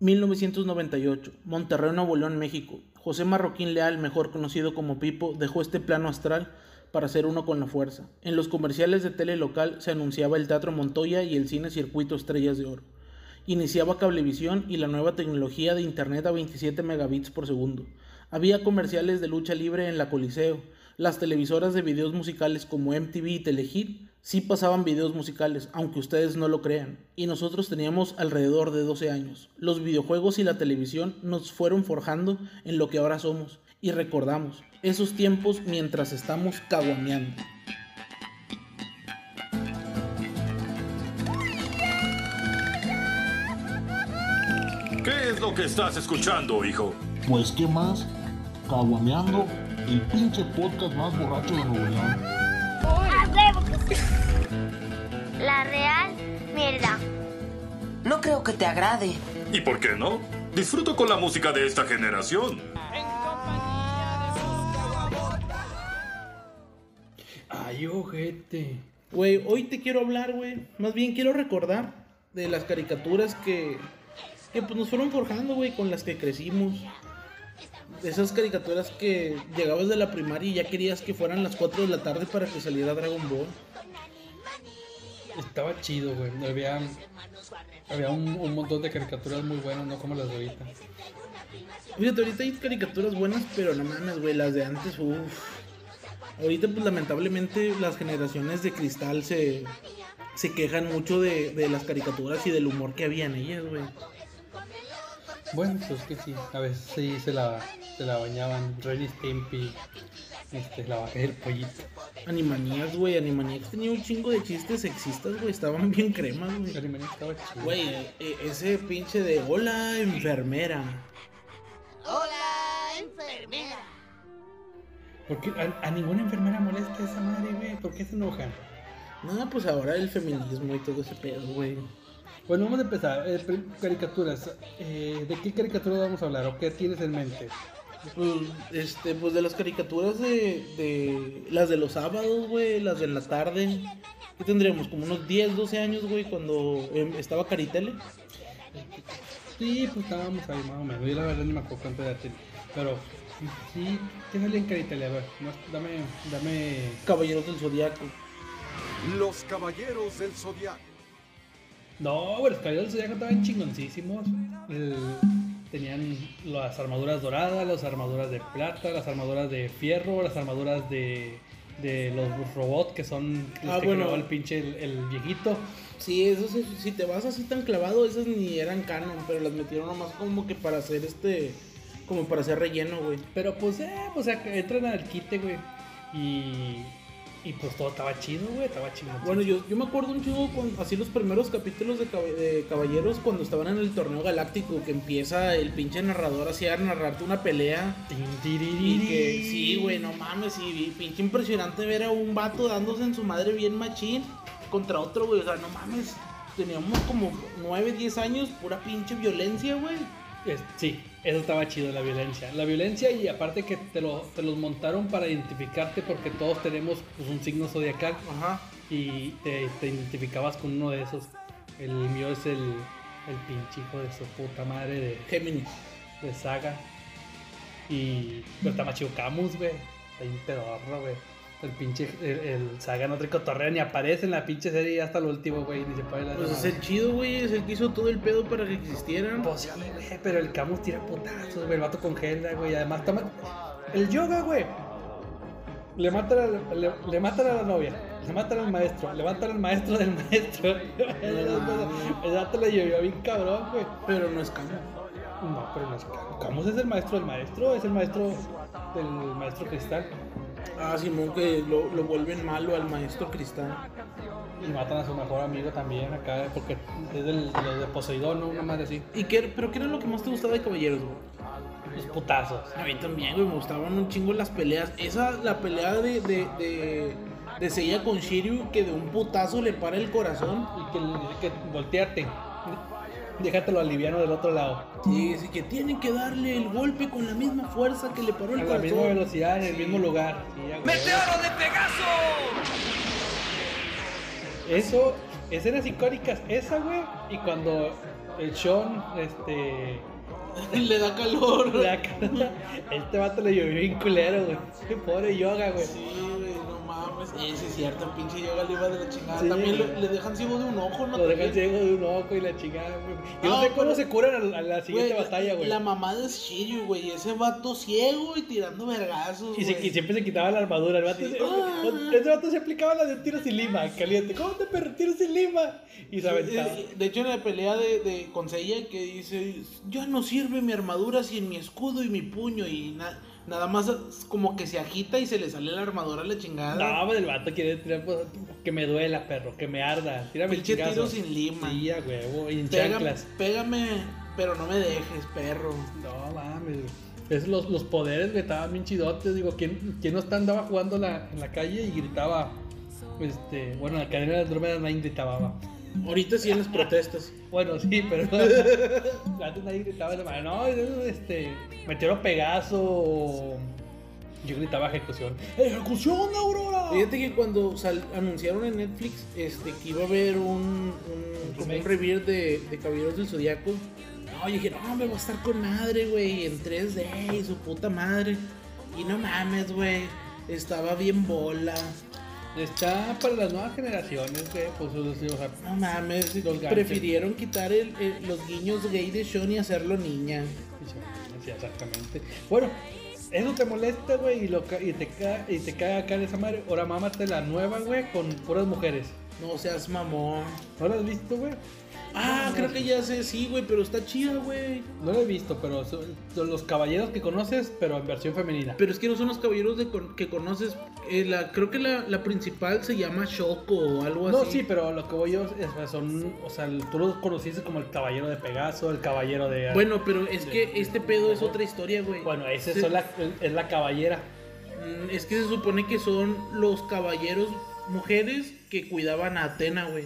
1998, Monterrey, Nuevo León, México. José Marroquín Leal, mejor conocido como Pipo, dejó este plano astral para hacer uno con la fuerza. En los comerciales de tele local se anunciaba el Teatro Montoya y el Cine Circuito Estrellas de Oro. Iniciaba Cablevisión y la nueva tecnología de Internet a 27 megabits por segundo. Había comerciales de lucha libre en la Coliseo. Las televisoras de videos musicales como MTV y Telehit sí pasaban videos musicales, aunque ustedes no lo crean. Y nosotros teníamos alrededor de 12 años. Los videojuegos y la televisión nos fueron forjando en lo que ahora somos. Y recordamos esos tiempos mientras estamos caguameando. ¿Qué es lo que estás escuchando, hijo? Pues, ¿qué más? Caguameando, el pinche podcast más borracho de Nuevo La real mierda. No creo que te agrade. ¿Y por qué no? Disfruto con la música de esta generación. Ay, ojete. Güey, hoy te quiero hablar, güey. Más bien quiero recordar de las caricaturas que, que pues, nos fueron forjando, güey, con las que crecimos. Esas caricaturas que llegabas de la primaria y ya querías que fueran las 4 de la tarde para que saliera Dragon Ball. Estaba chido, güey. Había, había un, un montón de caricaturas muy buenas, no como las de ahorita. Fíjate, ahorita hay caricaturas buenas, pero no mames, güey, las de antes, uff. Ahorita, pues lamentablemente, las generaciones de cristal se, se quejan mucho de, de las caricaturas y del humor que había en ellas, güey. Bueno, pues que sí, a veces sí se la, se la bañaban. Renny Stimpy, este, la vaca del pollito. Animaniacs, güey, Animaniacs tenía un chingo de chistes sexistas, güey, estaban bien cremas, güey. Animaniacs estaba chido. Güey, e- ese pinche de hola enfermera. Hola, enfermera. ¿Por qué a, a ninguna enfermera molesta esa madre, güey? ¿Por qué se enojan? No, pues ahora el feminismo y todo ese pedo, güey. Bueno, vamos a empezar. Eh, caricaturas. Eh, ¿De qué caricaturas vamos a hablar o qué tienes en mente? Pues, este, pues de las caricaturas de, de las de los sábados, güey, las de la tarde. ¿Qué tendríamos? Como unos 10, 12 años, güey, cuando em, estaba Caritele. Sí, pues estábamos ahí más o menos. Yo la verdad ni me acuerdo cuánto tiene. Pero sí, ¿qué salía en Caritele? A ver, no, dame, dame. Caballeros del Zodiaco. Los Caballeros del Zodiaco. No, güey, los caballeros del Zodiaco estaban chingoncísimos. El- tenían las armaduras doradas, las armaduras de plata, las armaduras de fierro, las armaduras de, de los robots que son los Ah, que bueno. creó el pinche el, el viejito. Sí, eso sí, si te vas así tan clavado, esas ni eran canon, pero las metieron nomás como que para hacer este, como para hacer relleno, güey. Pero pues, eh, pues o sea, que entran al quite, güey. Y, y pues todo estaba chido, güey, estaba chido. Bueno, yo, yo me acuerdo un chingo con así los primeros capítulos de, Cab- de Caballeros cuando estaban en el torneo galáctico, que empieza el pinche narrador así a narrarte una pelea. Y que sí, güey, no mames, y pinche impresionante ver a un vato dándose en su madre bien machín contra otro, güey. O sea, no mames, teníamos como 9, 10 años, pura pinche violencia, güey. Sí, eso estaba chido, la violencia. La violencia y aparte que te, lo, te los montaron para identificarte porque todos tenemos pues, un signo zodiacal Ajá. y te, te identificabas con uno de esos. El mío es el, el pinche hijo de su puta madre de, Géminis. de Saga. Y pero está más chido Camus, güey. Está bien pedorro, güey. El pinche, el, el Saga no trae cotorreo ni aparece en la pinche serie hasta lo último, güey. Ni se puede la Pues es el chido, güey, es el que hizo todo el pedo para que existieran. Pues sí, güey, pero el Camus tira putazos, güey. El vato congela, güey. Además, toma. El yoga, güey. Le matan, a, le, le matan a la novia. Le matan al maestro. Le matan al maestro del maestro. el vato le llovió bien cabrón, güey. Pero no es canon. No, pero no es Camus. Camus es el maestro del maestro. Es el maestro del maestro cristal. Ah, Simón, que lo, lo vuelven malo al maestro Cristal. Y matan a su mejor amigo también acá. Porque es del, de los de Poseidón, ¿no? Una madre así. ¿Y qué, pero qué era lo que más te gustaba de Caballeros, güey? Los putazos. A mí también, güey, me gustaban un chingo las peleas. Esa, la pelea de, de, de, de Seiya con Shiryu, que de un putazo le para el corazón. Y que, que voltearte. Déjatelo aliviano del otro lado. Sí, sí, que tienen que darle el golpe con la misma fuerza que le paró el A la corazón. misma velocidad, en el mismo lugar. Sí, huevo. de Pegaso! Eso, escenas icónicas, esa, güey. Y cuando el Sean, este. Le da calor. le da cara- Este vato le llovió bien culero, güey. Pobre yoga, güey. Sí, mames. Ese es cierto, el pinche yoga le iba de la chingada. Sí, También le, le dejan ciego de un ojo, ¿no? Lo dejan ciego de un ojo y la chingada, güey. Yo no, No, sé cómo pero- se curan a la, a la siguiente batalla, güey. La mamá de Shiryu, güey. Ese vato ciego y tirando vergazos. Y, se- y siempre se quitaba la armadura. El vato, Sí. se- Ah. ese vato se aplicaba la de tiro sin lima, caliente. ¿Cómo te perro tiro sin lima? Y se aventaba. De hecho, en la pelea de, de con Seiya que dice, ya no sirve mi armadura sin mi escudo y mi puño y na- nada más como que se agita y se le sale la armadura a la chingada. No, pues el vato quiere tirar pues, que me duela, perro, que me arda. Tírame el Pinche tiro sin lima. Sí, huevo, y en Pégame, chanclas. pégame, pero no me dejes, perro. No mames. Es los, los poderes, güey, estaban bien chidotes. Digo, ¿quién, quién no está, andaba jugando la- en la calle y gritaba? Este, bueno, en la cadena de Andrómeda nadie gritaba. Ahorita sí en las protestas. Bueno, sí, pero antes nadie gritaba de la No, este, metieron Pegaso. Yo gritaba ejecución. ¡Ejecución, Aurora! Fíjate que cuando sal- anunciaron en Netflix este, que iba a haber un, un, como un review de, de Caballeros del Zodiaco, no, yo dije, no, me va a estar con madre, güey, en 3D y su puta madre. Y no mames, güey, estaba bien bola. Está para las nuevas generaciones, güey. Pues, o sea, No mames, Los prefirieron quitar el- el- los guiños gay de Sean y hacerlo niña. Sí, exactamente. Bueno, eso te molesta, güey, y, lo y, te ca- y te caga acá de esa madre. Ahora mámate la nueva, güey, con puras mujeres. No seas mamón. ¿No la has visto, güey? Ah, No, creo no. que ya sé, sí, güey, pero está chida, güey. No la he visto, pero son, son los caballeros que conoces, pero en versión femenina. Pero es que no son los caballeros de con- que conoces. eh, la, creo que la, la principal se llama Shoko o algo No, así. sí, pero lo que voy yo es, o sea, son, o sea, tú los conociste como el caballero de Pegaso, el caballero de... Bueno, pero es que este pedo es otra historia, güey. bueno, ese Se- son la, es la caballera. Mm, Es que se supone que son los caballeros mujeres que cuidaban a Atena, güey.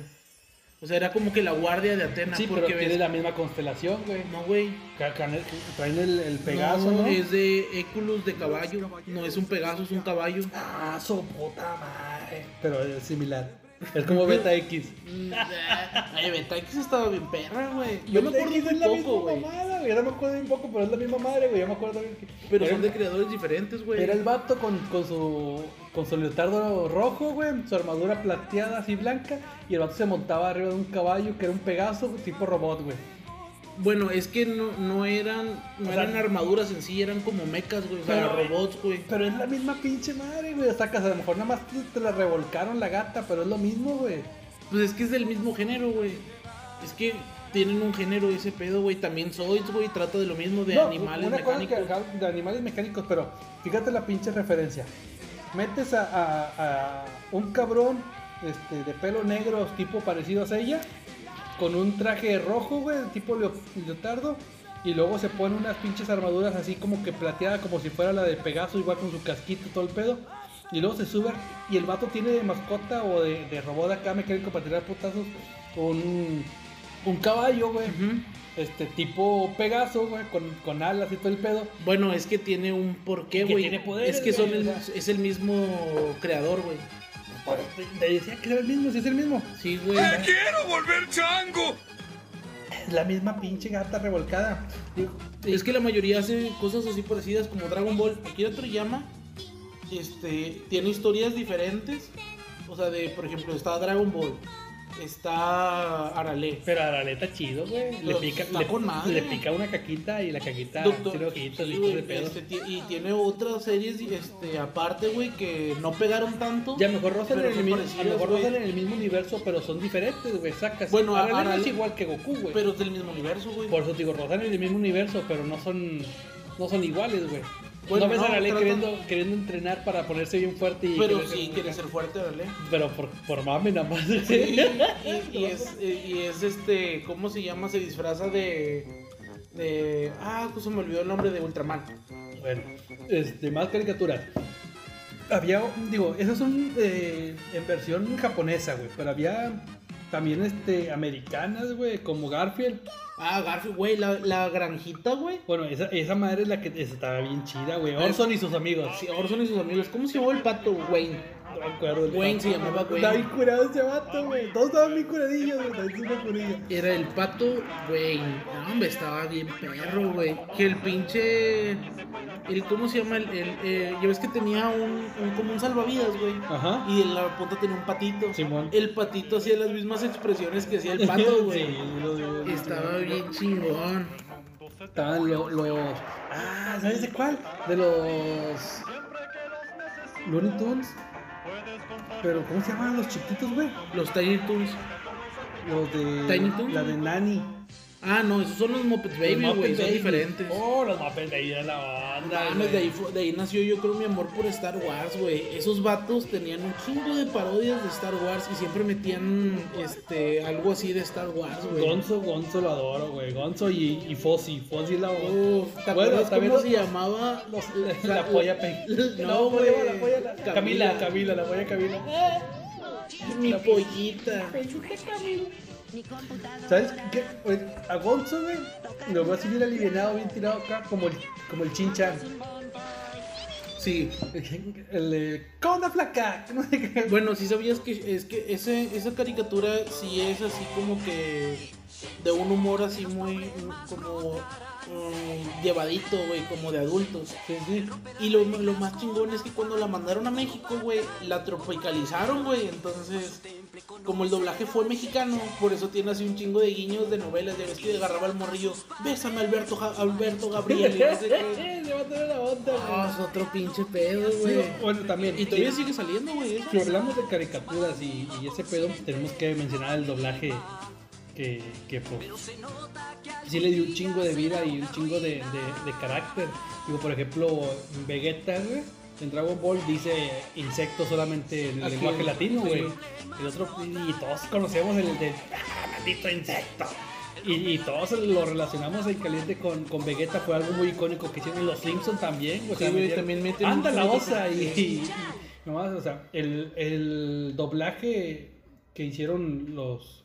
O sea, era como que la guardia de Atena. Sí, pero porque tiene ves- la misma constelación, güey. No, güey. Traen el, el Pegaso, no, ¿no? es de Éculus de caballo. No es un Pegaso, es un caballo. Ah, su puta madre. Pero es similar. Es como Beta X. Ay, Beta X estaba bien perra, güey. Yo me acuerdo X es la poco, misma güey. mamada, güey. Yo no me acuerdo bien poco, pero es la misma madre, güey. Yo me acuerdo también que. Pero son de creadores diferentes, güey. era el vato con, con su. Con su leotardo rojo, güey. Su armadura plateada así blanca. Y el vato se montaba arriba de un caballo que era un Pegaso tipo robot, güey. Bueno, es que no, no eran no O sea, eran armaduras en sí, eran como mechas, güey. O sea, robots, güey. Pero es la misma pinche madre, güey. Sacas, a lo mejor nada más te, te la revolcaron la gata, pero es lo mismo, güey. Pues es que es del mismo género, güey. Es que tienen un género ese pedo, güey. También Zoids, güey, trata de lo mismo de No, animales una cosa mecánicos. que- de animales mecánicos, pero fíjate la pinche referencia. Metes a, un cabrón este, de pelo negro, tipo parecido a ella, con un traje rojo, güey, tipo leo- leotardo, y luego se pone unas pinches armaduras así como que plateada, como si fuera la de Pegaso, igual con su casquito y todo el pedo. Y luego se sube y el vato tiene de mascota o de, de robot acá mecánico para tirar putazos un, un caballo, güey. Este tipo Pegaso, güey, con, con alas y todo el pedo. Bueno, es que tiene un porqué, güey. tiene poderes, Es que son el, es el mismo creador, güey. Te decía que era el mismo, si es el mismo. Sí, güey. quiero volver chango! Es la misma pinche gata revolcada. Es que la mayoría hace cosas así parecidas como Dragon Ball. Akira Toriyama este, tiene historias diferentes. O sea, de, por ejemplo, está Dragon Ball. Está Arale. Pero a la neta chido, güey. Le pica, está le, con madre. le pica una caquita y la caquita Doctor- tiene ojitos sí, güey, de pedo. este, y tiene otras series este, aparte, güey, que no pegaron tanto. Ya mejor rozan en el a mejor rozan en el mismo universo, pero son diferentes, güey. Sacas. Bueno, Arale Arale- es igual que Goku, güey. Pero es del mismo universo, güey. Por eso digo, rozan en el mismo universo, pero no son, no son iguales, güey. Bueno, no ves no, a Arale tratan- queriendo, queriendo entrenar para ponerse bien fuerte y Pero sí, quiere ser fuerte, Arale. Pero por, por mame nada más. Sí, y, y es, y es este, ¿cómo se llama? Se disfraza de. de. Ah, pues se me olvidó el nombre de Ultraman. Bueno, este, más caricaturas. Había, digo, esas son eh, en versión japonesa, güey, pero había también este, americanas, güey, como Garfield. Ah, Garfield, güey, la, la granjita, güey. Bueno, esa, esa madre es la que estaba bien chida, güey. Orson y sus amigos. Sí, Orson y sus amigos. ¿Cómo se llamaba el pato? Wayne. No me acuerdo. Wayne se llamaba Wayne. Estaba bien curado ese vato, güey. Todos estaban bien curadillos, güey. Era el pato Wayne. No, hombre, estaba bien perro, güey. Que el pinche. El, ¿Cómo se llama? El, el, eh, ya ves que tenía un, un- como un salvavidas, güey. Ajá. Y en la punta tenía un patito. Simón. El patito hacía las mismas expresiones que hacía el pato, güey. Sí, lo de- Estaba bien chingón. Estaban lo- los. Ah, ¿sabes de cuál? De los. Looney Tunes. Pero, ¿cómo se llamaban los chiquitos, güey? Los Tiny Toons. Los de. Tiny Toons. La de Nani. Ah, no, esos son los Muppets Baby, güey. Son diferentes. Oh, los Muppet Baby de la banda. De ahí, de ahí nació yo creo mi amor por Star Wars, güey. Esos vatos tenían un chingo de parodias de Star Wars y siempre metían este algo así de Star Wars, güey. Gonzo, Gonzo lo adoro, güey. Gonzo y, y Fossi. Fossi la Uf, ¿te Bueno, acuerdas también cómo los- se llamaba? los- la polla pe... No, ¿cómo güey. llama la polla? La- Camila, Camila, la polla Camila. Mi pollita. ¿Sabes qué? A Gonzo, güey, lo veo así bien alivianado, bien tirado acá, como el, como el chinchan. Sí. El ¿cómo anda flaca? Bueno, sí sabías que es que ese, esa caricatura sí es así como que de un humor así muy como mm, llevadito, güey, como de adultos. Sí, sí. Y lo, lo más chingón es que cuando la mandaron a México, güey, la tropicalizaron, güey. Entonces, como el doblaje fue mexicano, por eso tiene así un chingo de guiños de novelas. Ya ves que agarraba el morrillo, bésame Alberto, Ja- Alberto Gabriel. Y no sé qué. Se va a tener la onda, güey. Es otro pinche pedo, Sí, güey. bueno, también. Y todavía sí, sigue saliendo, güey. Si hablamos de caricaturas y, y ese pedo, tenemos que mencionar el doblaje que, que pues, sí le dio un chingo de vida y un chingo de, de- de carácter. Digo, por ejemplo, Vegeta, güey, en Dragon Ball dice insecto solamente en el Aquí, lenguaje latino, sí. güey. El otro, y todos conocemos el de "Ah, maldito insecto. Y, y todos lo relacionamos en caliente con, con Vegeta, fue algo muy icónico que hicieron Los Simpsons también. O sea, Sí, también meten Anda la osa y- y nomás, o sea, el, el doblaje que hicieron los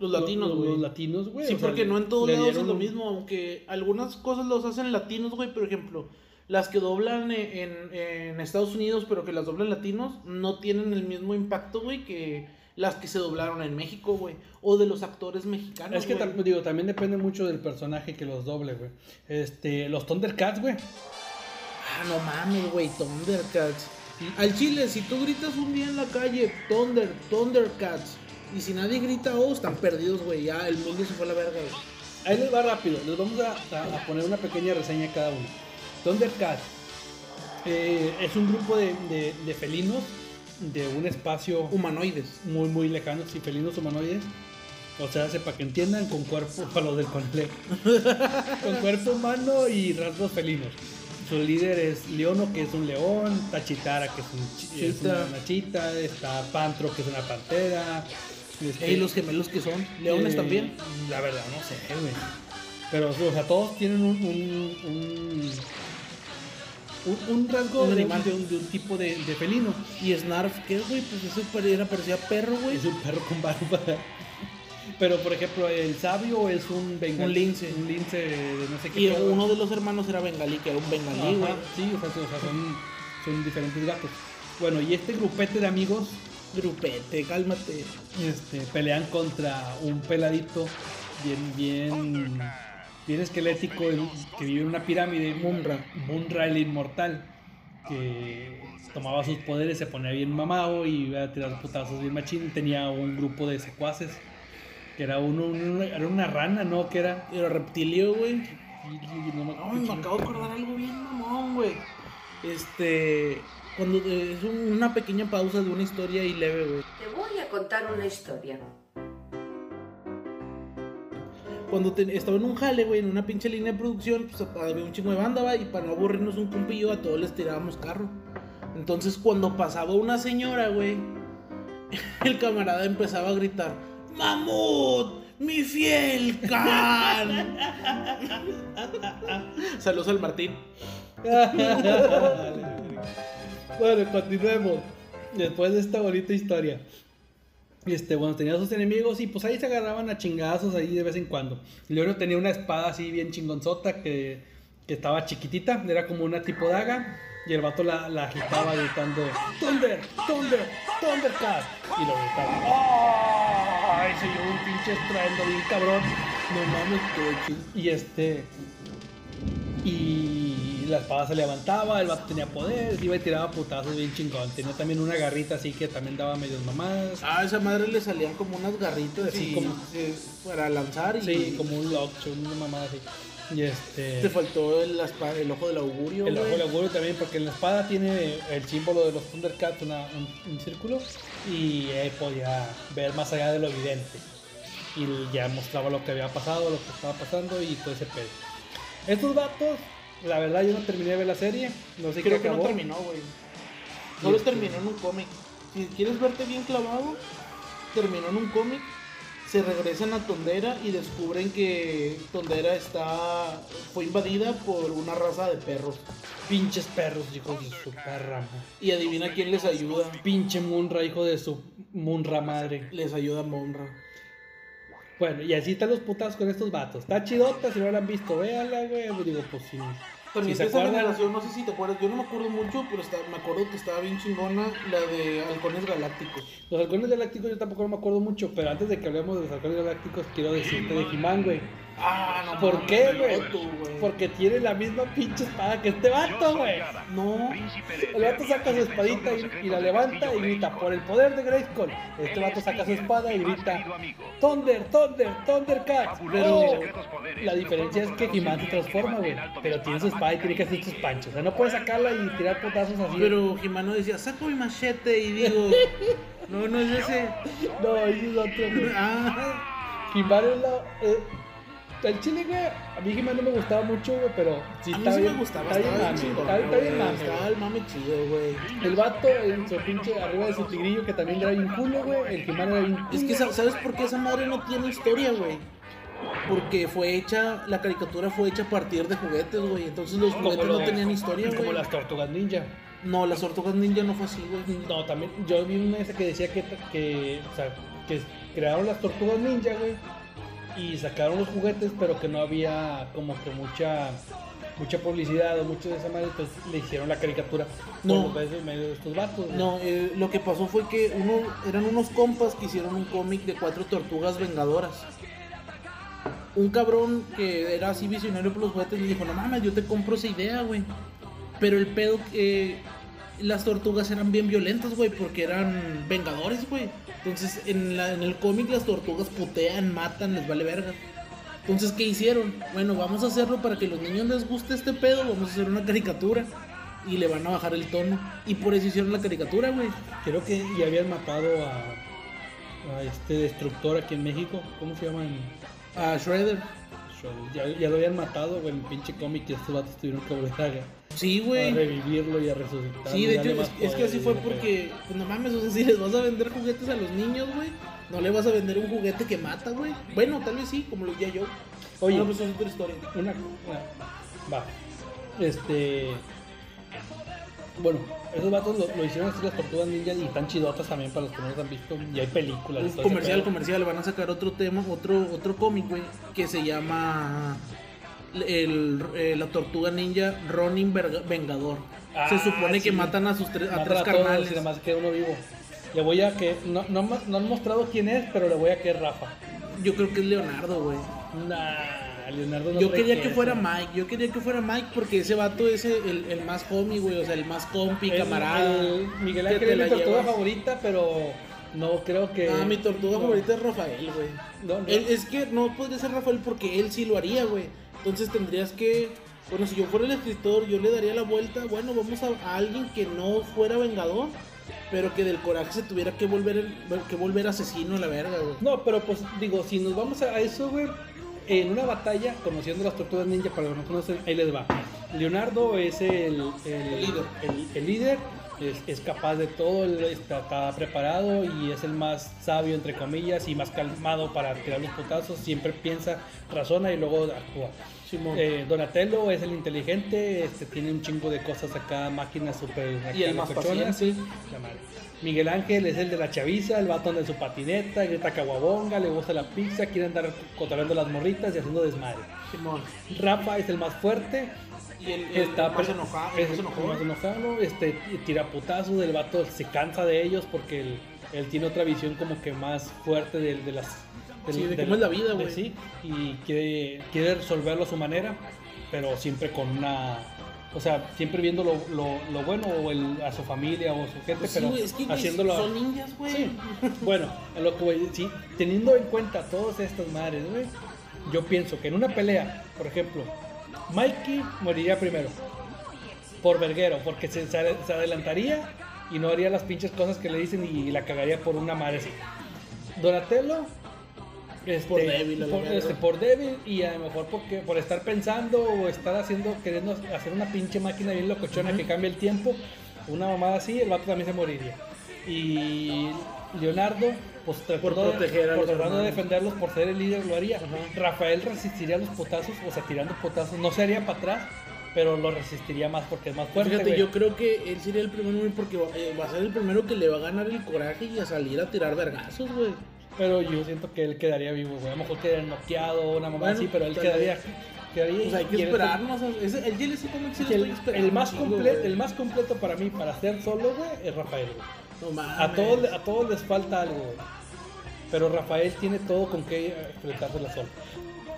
Los latinos, güey. los latinos, güey. Sí, sea, porque no en todos lados es lo mismo, aunque algunas cosas los hacen latinos, güey, por ejemplo, las que doblan en, en- en Estados Unidos, pero que las doblan latinos, no tienen el mismo impacto, güey, que las que se doblaron en México, güey, o de los actores mexicanos. Es que tam- digo, también depende mucho del personaje que los doble, güey. Este, los Thundercats, güey. Ah, no mames, güey, Thundercats. Al chile, si tú gritas un día en la calle, Thunder, Thundercats, y si nadie grita, oh, están perdidos, güey, ya el mundo se fue a la verga, güey. Ahí les va rápido, les vamos a, a- a poner una pequeña reseña a cada uno. Thundercats eh, es un grupo de, de- de felinos de un espacio Humanoides. muy, muy lejano, sí, felinos humanoides. O sea, hace para que entiendan, con cuerpo, para los del Contle. con cuerpo humano y rasgos felinos. Su líder es Leono, que es un león, está Chitara, que es, un es una, una chita, está Pantro, que es una pantera. Este, Ey, los gemelos que son, leones eh, también. La verdad, no sé, güey. Pero, o sea, todos tienen un. un, un, un- rasgo Un de, animal. de un, de un tipo de, de felino. Y Snarf, ¿qué, güey? Pues pare- era, parecía perro, güey. Es un perro con barba. Pero, por ejemplo, el sabio es un bengalí. Un lince. Un lince de no sé qué. Y pedo. uno de los hermanos era bengalí, que era un bengalí, güey. Sí, o sea, o sea, son, son diferentes gatos. Bueno, y este grupete de amigos Grupete, cálmate. este, pelean contra un peladito bien, bien, bien esquelético que vive en una pirámide. Munra. Munra el inmortal. Que tomaba sus poderes, se ponía bien mamado y iba a tirar putazos bien machín. Tenía un grupo de secuaces. Que era uno, era una rana, ¿no? Que era. Era reptilio, güey. no me qué me acabo de acordar algo bien mamón, güey. Este. Cuando eh, es un- una pequeña pausa de una historia y leve, güey. Te voy a contar una historia. Cuando te- estaba en un jale, güey, en una pinche línea de producción, pues había un chingo de banda, va, y para no aburrirnos un compillo, a todos les tirábamos carro. Entonces, cuando pasaba una señora, güey, el camarada empezaba a gritar: ¡Mamut! ¡Mi fiel can! Saludos al Martín. bueno, continuemos. Después de esta bonita historia. Este, bueno, tenía a sus enemigos y pues ahí se agarraban a chingazos ahí de vez en cuando. Leonio tenía una espada así bien chingonzota que, que estaba chiquitita, era como una tipo daga. Y el vato la, la agitaba gritando Thunder, Thunder, Thundercat. Y lo gritaba. ¡Oh! ¡Ay! Se llevó un pinche estruendo bien cabrón. No mames, chido. Y este. Y la espada se levantaba, el vato tenía poder, iba y tiraba putazos bien chingón. Tenía también una garrita así que también daba medios mamadas. Ah, a esa madre le salían como unas garritas así Sí. como eh, para lanzar y Sí, como un lockshot, una mamada así. Y este. te faltó el, el ojo del augurio. El ojo del augurio también, porque en la espada tiene el símbolo de los Thundercats, una- un, un círculo, y él podía ver más allá de lo evidente. Y ya mostraba lo que había pasado, lo que estaba pasando y todo ese pedo. Estos vatos, la verdad, yo no terminé de ver la serie, no sé Creo qué que no terminó, güey. Solo terminó en un cómic. Si quieres verte bien clavado, terminó en un cómic. Se regresan a Tondera y descubren que Tondera está fue invadida por una raza de perros. Pinches perros, hijos de su perra. Y adivina quién les ayuda. Pinche Munra, hijo de su Munra madre. Les ayuda Monra. Bueno, y así están los putas con estos vatos. Está chidota, si no la han visto, véanla, güey. Digo, pues sí. También Si esa acuerdan- generación, no sé si te acuerdas, yo no me acuerdo mucho, pero está- me acuerdo que estaba bien chingona la de Halcones Galácticos. Los halcones galácticos yo tampoco no me acuerdo mucho, pero antes de que hablemos de los halcones galácticos, quiero decirte de He-Man, güey. Ah, no ¿Por qué, güey? Porque tiene la misma pinche espada que este vato, güey. No, El vato saca su espadita y, y la levanta y grita, por el poder de Grayskull. Este vato saca su espada y grita, Thunder, Thunder, Thundercats. Pero la diferencia es que He-Man se transforma, güey. Pero tiene su espada y tiene que hacer sus panchos. O sea, no puede sacarla y tirar potazos así. pero Jimano decía, saco mi machete y digo, no, no es ese. No, ese es otro, güey. Ah, He-Man es la... eh, el chile, güey, a mí He-Man no me gustaba mucho, güey, pero sí a mí sí bien, me gustaba, está bien mame, está, está bien mame, Estaba el mame chido, güey. El vato en su pinche arriba de su tigrillo que también era bien culo, güey. El He-Man era bien culo. Es que, sa- ¿sabes por qué esa madre no tiene historia, güey? Porque fue hecha, la caricatura fue hecha a partir de juguetes, güey. Entonces los Como juguetes lo- no tenían historia, Como güey. las tortugas ninja. No, las tortugas ninja no fue así, güey. No, también, yo vi una esa que decía que, que, o sea, que crearon las tortugas ninja, güey. Y sacaron los juguetes, pero que no había como que mucha mucha publicidad o mucho de esa madre, entonces le hicieron la caricatura No. por medio medio de estos vatos. No, eh, lo que pasó fue que uno, eran unos compas que hicieron un cómic de cuatro tortugas vengadoras. Un cabrón que era así visionario por los juguetes le dijo, no mames, yo te compro esa idea, güey. Pero el pedo que las tortugas eran bien violentas, güey, porque eran vengadores, güey. Entonces en, la- en el cómic las tortugas putean, matan, les vale verga. Entonces, ¿qué hicieron? Bueno, vamos a hacerlo para que los niños les guste este pedo, vamos a hacer una caricatura. Y le van a bajar el tono. Y por eso hicieron la caricatura, güey. Creo que ya habían matado a, a este destructor aquí en México. ¿Cómo se llaman? A Shredder. Ya, ya lo habían matado, güey, en pinche cómic y estos vatos tuvieron que volver a, Sí, a güey. revivirlo y a resucitar. Sí, de hecho, es, es que así fue porque, pues no mames, o sea, si les vas a vender juguetes a los niños, güey, no le vas a vender un juguete que mata, güey. Bueno, tal vez sí, como lo decía yo. Oye. no, pues es otra historia. Una, una- va. Este. Bueno, esos vatos lo, lo hicieron así las tortugas ninja y están chidotas también para los que no los han visto. Y hay películas. ese comercial, comercial, van a sacar otro tema, otro, otro cómic, güey, que se llama el, eh, la tortuga ninja Ronin Vengador. Ah, se supone que matan a sus tres, a tres a carnales. nada más queda uno vivo. Le voy a que. No, no, no han mostrado quién es, pero le voy a que es Rafa. Yo creo que es Leonardo, güey. Nah, Leonardo no Yo quería que fuera Mike, yo quería que fuera Mike porque ese vato es el, el más homie, güey, o sea, el más compi, El- camarada. el Miguel que Ángel es mi tortuga favorita, pero no creo que. Ah, mi tortuga no. favorita es Rafael, güey. No, no. Es que no podría ser Rafael porque él sí lo haría, güey. Entonces tendrías que. Bueno, si yo fuera el escritor, yo le daría la vuelta. Bueno, vamos a, a alguien que no fuera vengador, pero que del coraje se tuviera que volver, que volver asesino a la verga, güey. No, pero pues digo, si nos vamos a eso, güey, en una batalla, conociendo las tortugas ninja, para los que no conocen, ahí les va. Leonardo es el, el, líder. el- el líder, es, es capaz de todo, está, está preparado y es el más sabio, entre comillas, y más calmado para tirar los putazos. Siempre piensa, razona y luego actúa. Simón. Eh, Donatello es el inteligente, este, tiene un chingo de cosas acá, máquinas super Y el más locochonas. paciente. La madre. Miguel Ángel es el de la chaviza, el batón de su patineta, grita caguabonga, le gusta la pizza, quiere andar cotorreando las morritas y haciendo desmadre. Simón. Rafa es el más fuerte, Y el, el- está el más enojado. es el más el enojado. más enojado, este, tira putazos del vato, se cansa de ellos porque él, él tiene otra visión como que más fuerte de, de las... Sí, de del- cómo es la vida, de güey. sí, y quiere, quiere resolverlo a su manera, pero siempre con una... O sea, siempre viendo lo, lo- lo bueno o el- a su familia o a su gente, Pues pero es que haciéndolo... son ninjas, güey. Sí. Bueno, a lo que voy, sí, teniendo en cuenta todas estas madres, güey, yo pienso que en una pelea, por ejemplo, Mikey moriría primero por verguero, porque se, adelantaría y no haría las pinches cosas que le dicen y, la cagaría por una madre así. Donatello. este, Por débil, por, este, por débil y a lo mejor porque, por estar pensando o estar haciendo, queriendo hacer una pinche máquina bien locochona que cambie el tiempo, una mamada así, el vato también se moriría. Y Leonardo, pues tratando, Por proteger a por los tratando de defenderlos, por ser el líder, lo haría. Rafael resistiría los potazos, o sea, tirando potazos, no se haría para atrás, pero lo resistiría más porque es más fuerte. Fíjate, güey. yo creo que él sería el primero, porque va, eh, va a ser el primero que le va a ganar el coraje y a salir a tirar vergazos, güey. Pero yo siento que él quedaría vivo, güey. A lo mejor quedaría noqueado, una mamá Bueno, así, pero él quedaría. quedaría Pues hay que esperarnos. ese- el el, más completo, el más completo para mí, para ser solo, güey, es Rafael, güey. No. A todos, a todos les falta algo, güey. Pero Rafael tiene todo con que enfrentársela solo.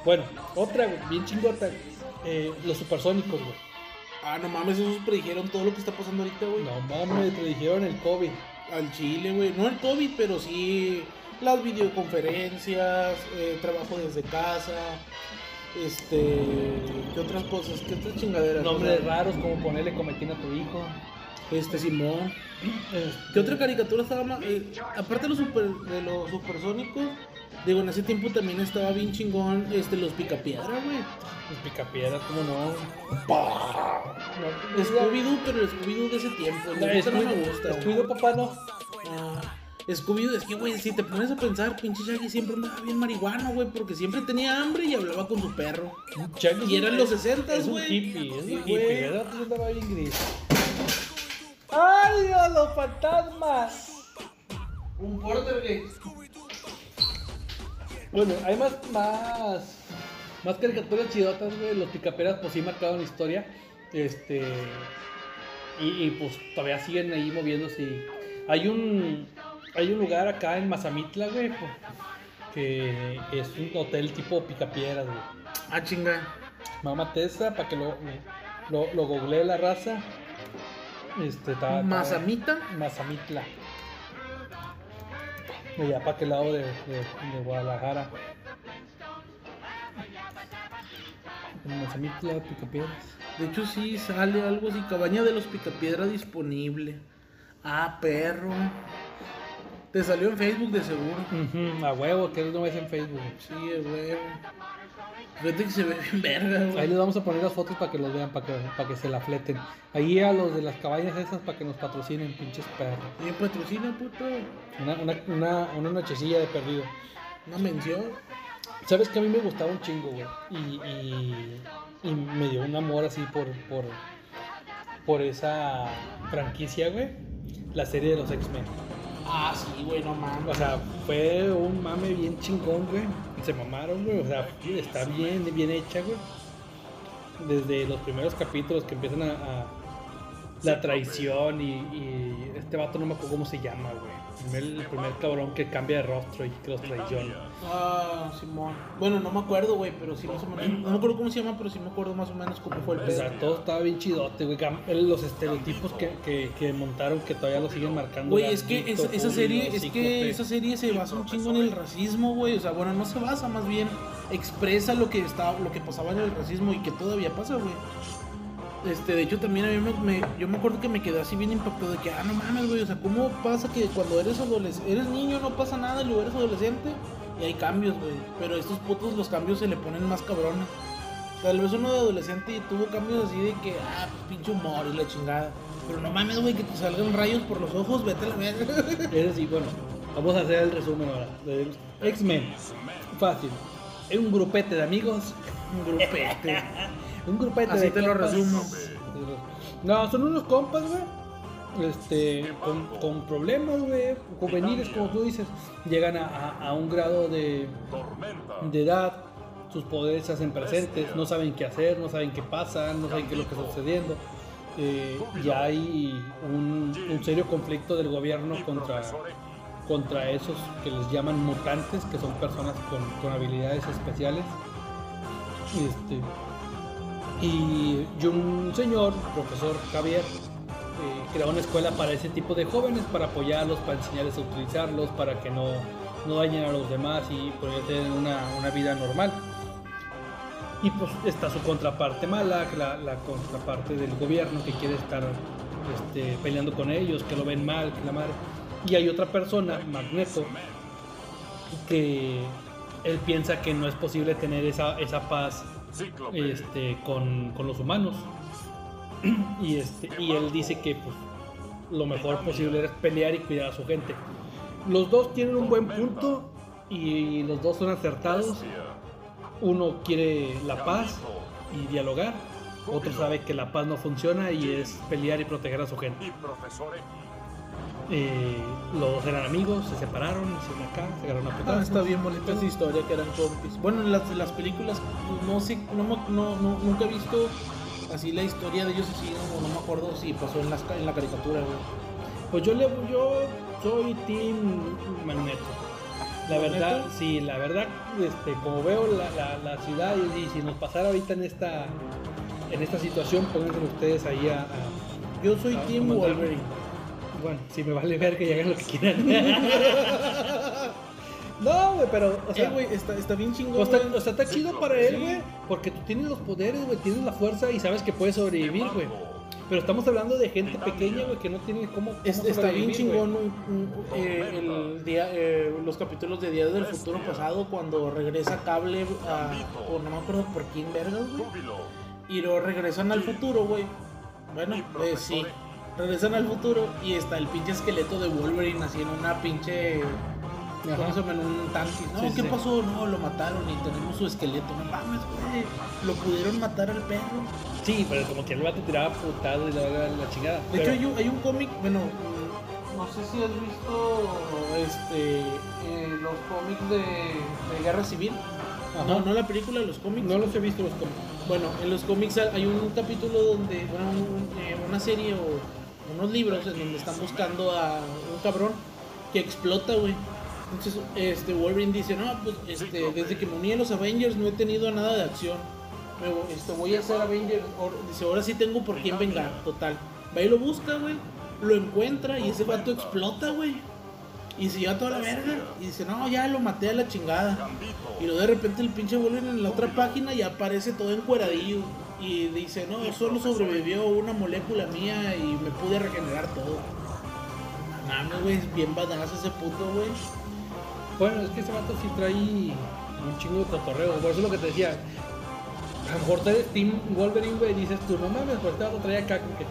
Bueno, otra, güey, bien chingota. eh, los supersónicos, güey. Ah, no mames, esos predijeron todo lo que está pasando ahorita, güey. No mames, te dijeron el COVID. Al Chile, güey. No el COVID, pero sí las videoconferencias, eh, trabajo desde casa, este, ¿qué otras cosas? ¿Qué otras chingaderas? Nombres raros como ponerle cometín a tu hijo. Este, Simón. Este, ¿Qué otra caricatura estaba más? eh, aparte de los, super, de los supersónicos, digo, en ese tiempo también estaba bien chingón este, los picapiedra, güey. Los picapiedras, ¿cómo no? Scooby-Doo, pero el Scooby-Doo de ese tiempo. No, ahorita no me gusta. Scooby-Doo, papá, no. Ah, Scooby-Doo, es que, güey, si te pones a pensar, pinche Shaggy siempre andaba bien marihuano, güey, porque siempre tenía hambre y hablaba con su perro. Shaggy Y es eran los 60, Es un güey. hippie, es un hippie, güey. ¿verdad? Andaba bien gris. ¡Ay, Dios, los fantasmas! Un porter, Bueno, hay más, más, más caricaturas chidotas, güey. Los picaperas, pues sí marcaron historia. Este. Y, y, pues todavía siguen ahí moviéndose. y Hay un. Hay un lugar acá en Mazamitla, güey. pues, Que es un hotel tipo picapiedras, güey. Ah, chinga. Mamá Tesa, para que lo, lo, lo googlee la raza. Este, está. está- Mazamita. Mazamitla. De allá para aquel lado de, de, de Guadalajara. Mazamitla, Picapiedras. De hecho, sí sale algo así, cabaña de los picapiedra disponible. Ah, perro. Te salió en Facebook de seguro. Ujú, a huevo, que no ves en Facebook. Sí, güey. Fíjate que se ve bien verga, Ahí güey. les vamos a poner las fotos para que los vean, para que, para que se la fleten. Ahí a los de las cabañas esas para que nos patrocinen, pinches perros. Y patrocina, puto. Una, una, una, una nochecilla de perdido. Una mención. Sabes que a mí me gustaba un chingo, güey. Y, y, y me dio un amor así por, por, por esa franquicia, güey. La serie de los X-Men. Ah, sí, güey, no mames. O sea, fue un mame bien chingón, güey. Se mamaron, güey. O sea, está bien, bien hecha, güey. Desde los primeros capítulos que empiezan a. a- la traición y, y este vato no me acuerdo cómo se llama, güey. El primer, el primer cabrón que cambia de rostro y que los traiciona. Ah, Simón. Bueno, no me acuerdo, güey, pero sí más o menos. No me acuerdo cómo se llama, pero sí me acuerdo más o menos cómo fue el O pedo. sea, todo estaba bien chidote, güey. Los estereotipos que, que, que montaron que todavía lo siguen marcando. Güey, es que esa, serie, es que esa serie se basa un chingo en el racismo, güey. O sea, bueno, no se basa, más bien expresa lo que estaba, lo que pasaba en el racismo y que todavía pasa, güey. Este, de hecho también a mí me, me- yo me acuerdo que me quedé así bien impactado de que, ah, no mames, güey, o sea, ¿cómo pasa que cuando eres adolescente, eres niño no pasa nada y luego eres adolescente y hay cambios, güey? Pero estos putos los cambios se le ponen más cabrones. Tal vez uno de adolescente tuvo cambios así de que, ah, pues pinche humor y la chingada. Pero no mames, güey, que te salgan rayos por los ojos, vete a la. Es decir, bueno, vamos a hacer el resumen ahora. X-Men. Fácil. Es un grupete de amigos. Un grupete. Un grupete Así de te lo resumo. No, son unos compas, güey. Este, con, con problemas, güey, juveniles, como tú dices, llegan a, a- a un grado de, de edad, sus poderes se hacen presentes, no saben qué hacer, no saben qué pasa, no saben qué es lo que está sucediendo. Eh, y hay un, un serio conflicto del gobierno contra, contra esos que les llaman mutantes, que son personas con, con habilidades especiales. Este, y, y un señor, profesor Javier, eh, creó una escuela para ese tipo de jóvenes, para apoyarlos, para enseñarles a utilizarlos, para que no, no dañen a los demás y poder tener una, una vida normal. Y pues está su contraparte mala, la, la contraparte del gobierno que quiere estar este, peleando con ellos, que lo ven mal, que la madre. Y hay otra persona, Magneto, que él piensa que no es posible tener esa, esa paz este, con, con los humanos. Y, este, y él dice que pues, lo mejor posible es pelear y cuidar a su gente. Los dos tienen un buen punto y los dos son acertados. Uno quiere la paz y dialogar. Otro sabe que la paz no funciona y es pelear y proteger a su gente. Eh, los dos eran amigos, se separaron, hicieron acá, se agarraron a Ah, putazos. está bien bonita esa historia que eran compis. Bueno, en las, en las películas no sé, no, no, no- nunca he visto así la historia de ellos así, no, no me acuerdo si pasó en, las, en la caricatura, güey. Pues yo le yo soy Team Magneto. La verdad, sí, la verdad, este, como veo la, la- la ciudad y, y si nos pasara ahorita en esta en esta situación, pónganse ustedes ahí a, a- Yo soy a- Team Wolverine. Bueno, si me vale ver que hagan lo que quieran. no, güey, pero, o sea, Eh, güey, está, está bien chingón. o está, o sea, está chido para él, güey, porque tú tienes los poderes, güey, tienes la fuerza y sabes que puedes sobrevivir, güey. Pero estamos hablando de gente pequeña, güey, que no tiene cómo, cómo Es- está bien chingón eh, el día, eh, los capítulos de Día del Futuro Pasado cuando regresa Cable a, o no me acuerdo por quién vergas, güey. Y luego regresan al futuro, güey. Bueno, eh, sí. Regresan al futuro y está el pinche esqueleto de Wolverine así en una pinche... ¿Cómo Ajá. se llama? En un tanque. No, Sí, ¿qué sí. pasó? No, lo mataron y tenemos su esqueleto. No mames, güey. Lo pudieron matar al perro. Sí, pero como que el vato tiraba putado y la, la, la chingada. De Pero- hecho, hay un, hay un cómic, bueno, no sé si has visto este, eh, los cómics de, de Guerra Civil. Ajá. No, no la película, los cómics. No los he visto los cómics. Bueno, en los cómics hay un capítulo donde, bueno, un- eh, una serie o unos libros en donde están buscando a un cabrón que explota, güey. Entonces, este Wolverine dice, no, pues este, desde que me uní a los Avengers no he tenido nada de acción. Me este, voy a ser Avenger. Ahora- Dice, ahora sí tengo por quién vengar, total. Va y lo busca, güey. Lo encuentra y ese vato explota, güey. Y se lleva toda la verga. Y dice, no, ya lo maté a la chingada. Y luego de repente el pinche Wolverine en la otra página ya aparece todo encueradillo. Y dice, no, solo sobrevivió una molécula mía y me pude regenerar todo. Mames, güey, es bien badass ese puto, güey. Bueno, es que ese vato sí trae un chingo de cotorreo. Por eso es lo que te decía. A lo mejor Team Wolverine, güey, dices tú, no mames, pues este vato trae acá. como que...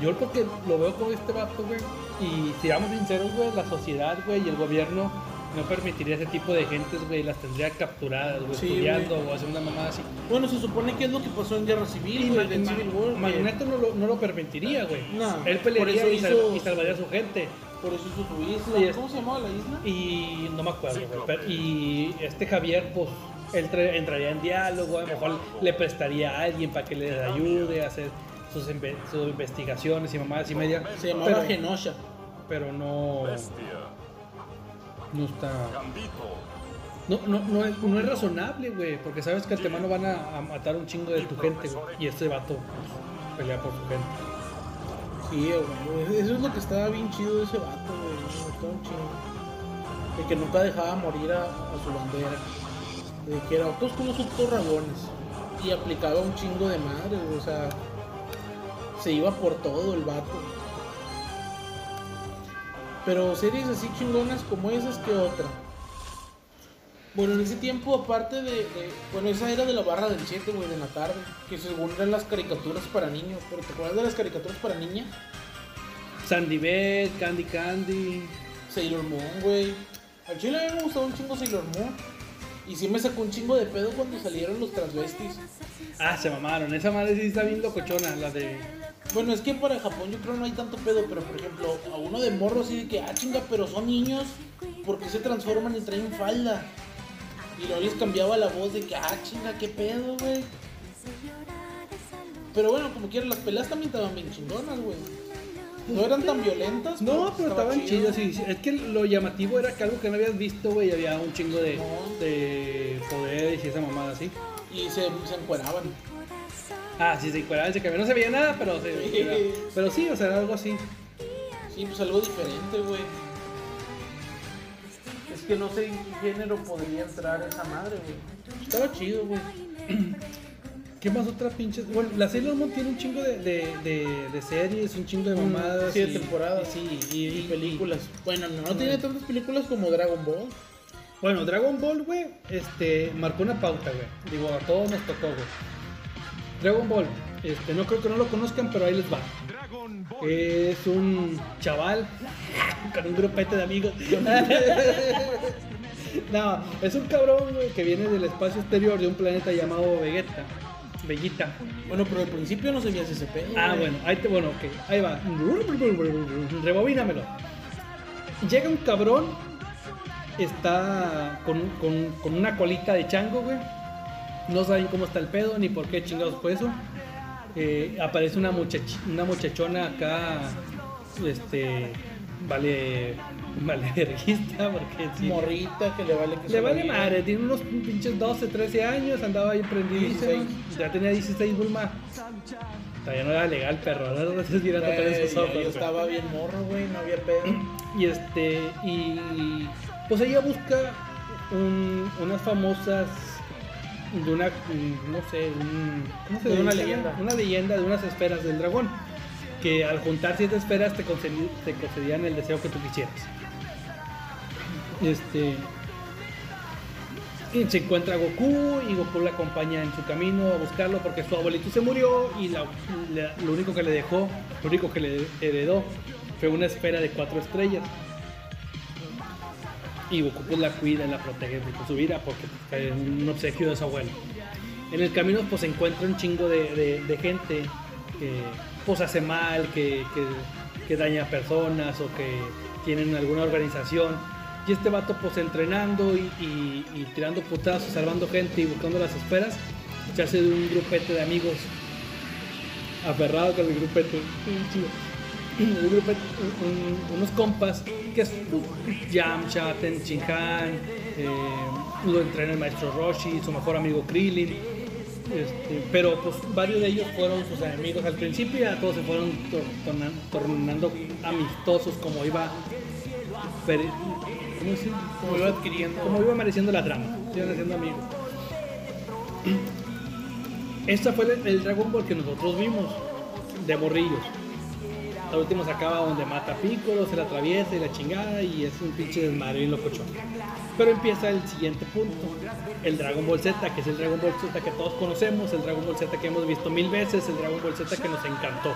Yo porque lo veo con este vato, güey. Y si vamos sinceros, güey, la sociedad, güey, y el gobierno no permitiría ese tipo de gentes, güey. Las tendría capturadas, güey, Sí, estudiando o haciendo una mamada así. Bueno, se supone que es lo que pasó en Guerra Civil, Y güey, en Civil War. Magneto no lo, no lo permitiría, güey. No, Él por pelearía eso y, sal- hizo- y salvaría a su gente. Por eso hizo su Y isla. es- ¿Cómo se llamaba la isla? Y no me acuerdo, güey, pero- y este Javier, pues, él tra- entraría en diálogo, a lo mejor le prestaría a alguien para que le ayude a hacer sus, inve- sus investigaciones y mamadas y media. Se llamaba pero, Genosha. pero no, no está... No, no, no, es, no es razonable, güey, porque sabes que antemano van a, matar un chingo de tu gente, güey, y este vato pues, pelea por su gente. Sí, güey. Eso es lo que estaba bien chido de ese vato, güey. Chingo. De que nunca dejaba morir a, a su bandera. De que era otros con los rabones. Y aplicaba un chingo de madre, O sea, se iba por todo el vato. Pero series así chingonas como esas, que otra? Bueno, en ese tiempo, aparte de, de- Bueno, esa era de la barra del 7, güey, de la tarde. Que según eran las caricaturas para niños. ¿Pero te acuerdas de las caricaturas para niñas? Sandy Beth, Candy Candy. Sailor Moon, güey. Al chile a mí me gustaba un chingo Sailor Moon. Y sí me sacó un chingo de pedo cuando salieron los transvestis. Ah, se mamaron. Esa madre sí está bien locochona, la de. Bueno, es que para Japón yo creo no hay tanto pedo, pero por ejemplo, a uno de morro así de que, ah, chinga, pero son niños, ¿por qué se transforman y traen falda? Y luego les cambiaba la voz de que, ah, chinga, qué pedo, güey. Pero bueno, como quieran, las peleas también estaban bien chingonas, güey. No eran tan violentas. No, pero estaba estaban chidas. Sí, sí. Es que lo llamativo era que algo que no habías visto, güey. Había un chingo de, No. de poderes y esa mamada así. Y se, se encueraban. Ah, sí, se encuadraban, se cambiaban. No se veía nada, pero, se, Sí. pero sí, o sea, era algo así. Sí, pues algo diferente, güey. Es que no sé en qué género podría entrar esa madre, güey. Estaba chido, güey. ¿Qué más otras pinches? Bueno, la Sailor Moon tiene un chingo de, de, de, de series, un chingo de mamadas. Sí, de temporadas. y Sí, Y, y películas. Bueno, no, no tiene tantas películas como Dragon Ball. Bueno, Dragon Ball, güey, este, marcó una pauta, güey. Digo, a todos nos tocó, güey. Dragon Ball, este, no creo que no lo conozcan, pero ahí les va. Es un chaval con un grupete de amigos. no, es un cabrón, güey, que viene del espacio exterior de un planeta llamado Vegeta. Bellita. Bueno, pero al principio no se veía ese pedo. Ah, bueno, ahí te, bueno, ok, ahí va. Rebobínamelo. Llega un cabrón, está con, con- con una colita de chango, güey. No saben cómo está el pedo, ni por qué chingados fue eso. Eh, aparece una, muchach- una muchachona acá, este, vale, vale verguista, porque sí. Morrita que le vale que Le vale madre, tiene unos pinches 12, 13 años, andaba ahí prendidísimo. 16. Ya tenía 16, Bulma. Todavía no era legal, perro. No no estés mirando con esos ojos. yo estaba bien morro, güey, no había pedo. Y este, y pues ella busca un- unas famosas de una, mm, no sé, un, ¿cómo se De una dice? leyenda. Una leyenda de unas esferas del dragón. Que al juntar siete esferas te, concedi- te concedían el deseo que tú quisieras. Este. Y se encuentra Goku y Goku la acompaña en su camino a buscarlo porque su abuelito se murió y la- la- lo único que le dejó, lo único que le heredó fue una esfera de cuatro estrellas. Y Goku la cuida la protege con su vida porque pues, es un obsequio de su abuelo. En el camino pues se encuentra un chingo de, de- gente que pues hace mal, que, que- daña a personas o que tienen alguna organización. Y este vato pues entrenando y, y- y tirando putazos, salvando gente y buscando las esferas, se hace de un grupete de amigos aferrado con el grupete. Un unos compas que es pues, Yamcha, Ten Shinhan, eh, lo entrena el maestro Roshi, su mejor amigo Krillin. Este, pero pues varios de ellos fueron sus enemigos al principio y ya todos se fueron tor- torna- tornando amistosos como iba per- ¿cómo se- Como iba adquiriendo. como iba mereciendo la trama, iban haciendo amigos. Este fue el, el Dragon Ball que nosotros vimos de morrillos. Al último se acaba donde mata a Piccolo, se la atraviesa y la chingada y es un pinche desmadre y locochón. Pero empieza el siguiente punto, el Dragon Ball Z, que es el Dragon Ball Z que todos conocemos, el Dragon Ball Z que hemos visto mil veces, el Dragon Ball Z que nos encantó.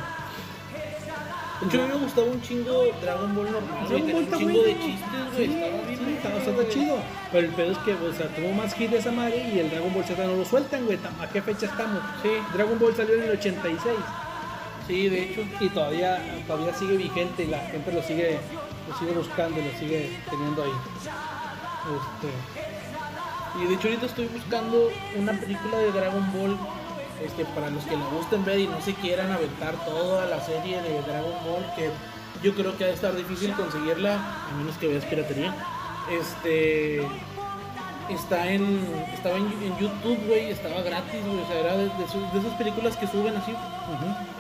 De mí me gustaba un chingo Dragon Ball normal. Dragon Ball un chingo bueno. de chistes, güey. Sí, estaba bien sí, chido. Pero el pedo es que, o sea, tuvo más hit esa madre y el Dragon Ball Z no lo sueltan, güey. ¿A qué fecha estamos? Sí. Dragon Ball salió en el 86 Sí, de hecho. y todavía, todavía sigue vigente y la gente lo sigue, lo sigue buscando y lo sigue teniendo ahí. Este, Y de hecho ahorita estoy buscando una película de Dragon Ball. Este, para los que le gusten ver y no se quieran aventar toda la serie de Dragon Ball, que yo creo que va a estar difícil conseguirla, a menos que veas piratería. Este está en estaba en, en YouTube, güey, estaba gratis, güey, o sea, era de, de esos- de esas películas que suben así.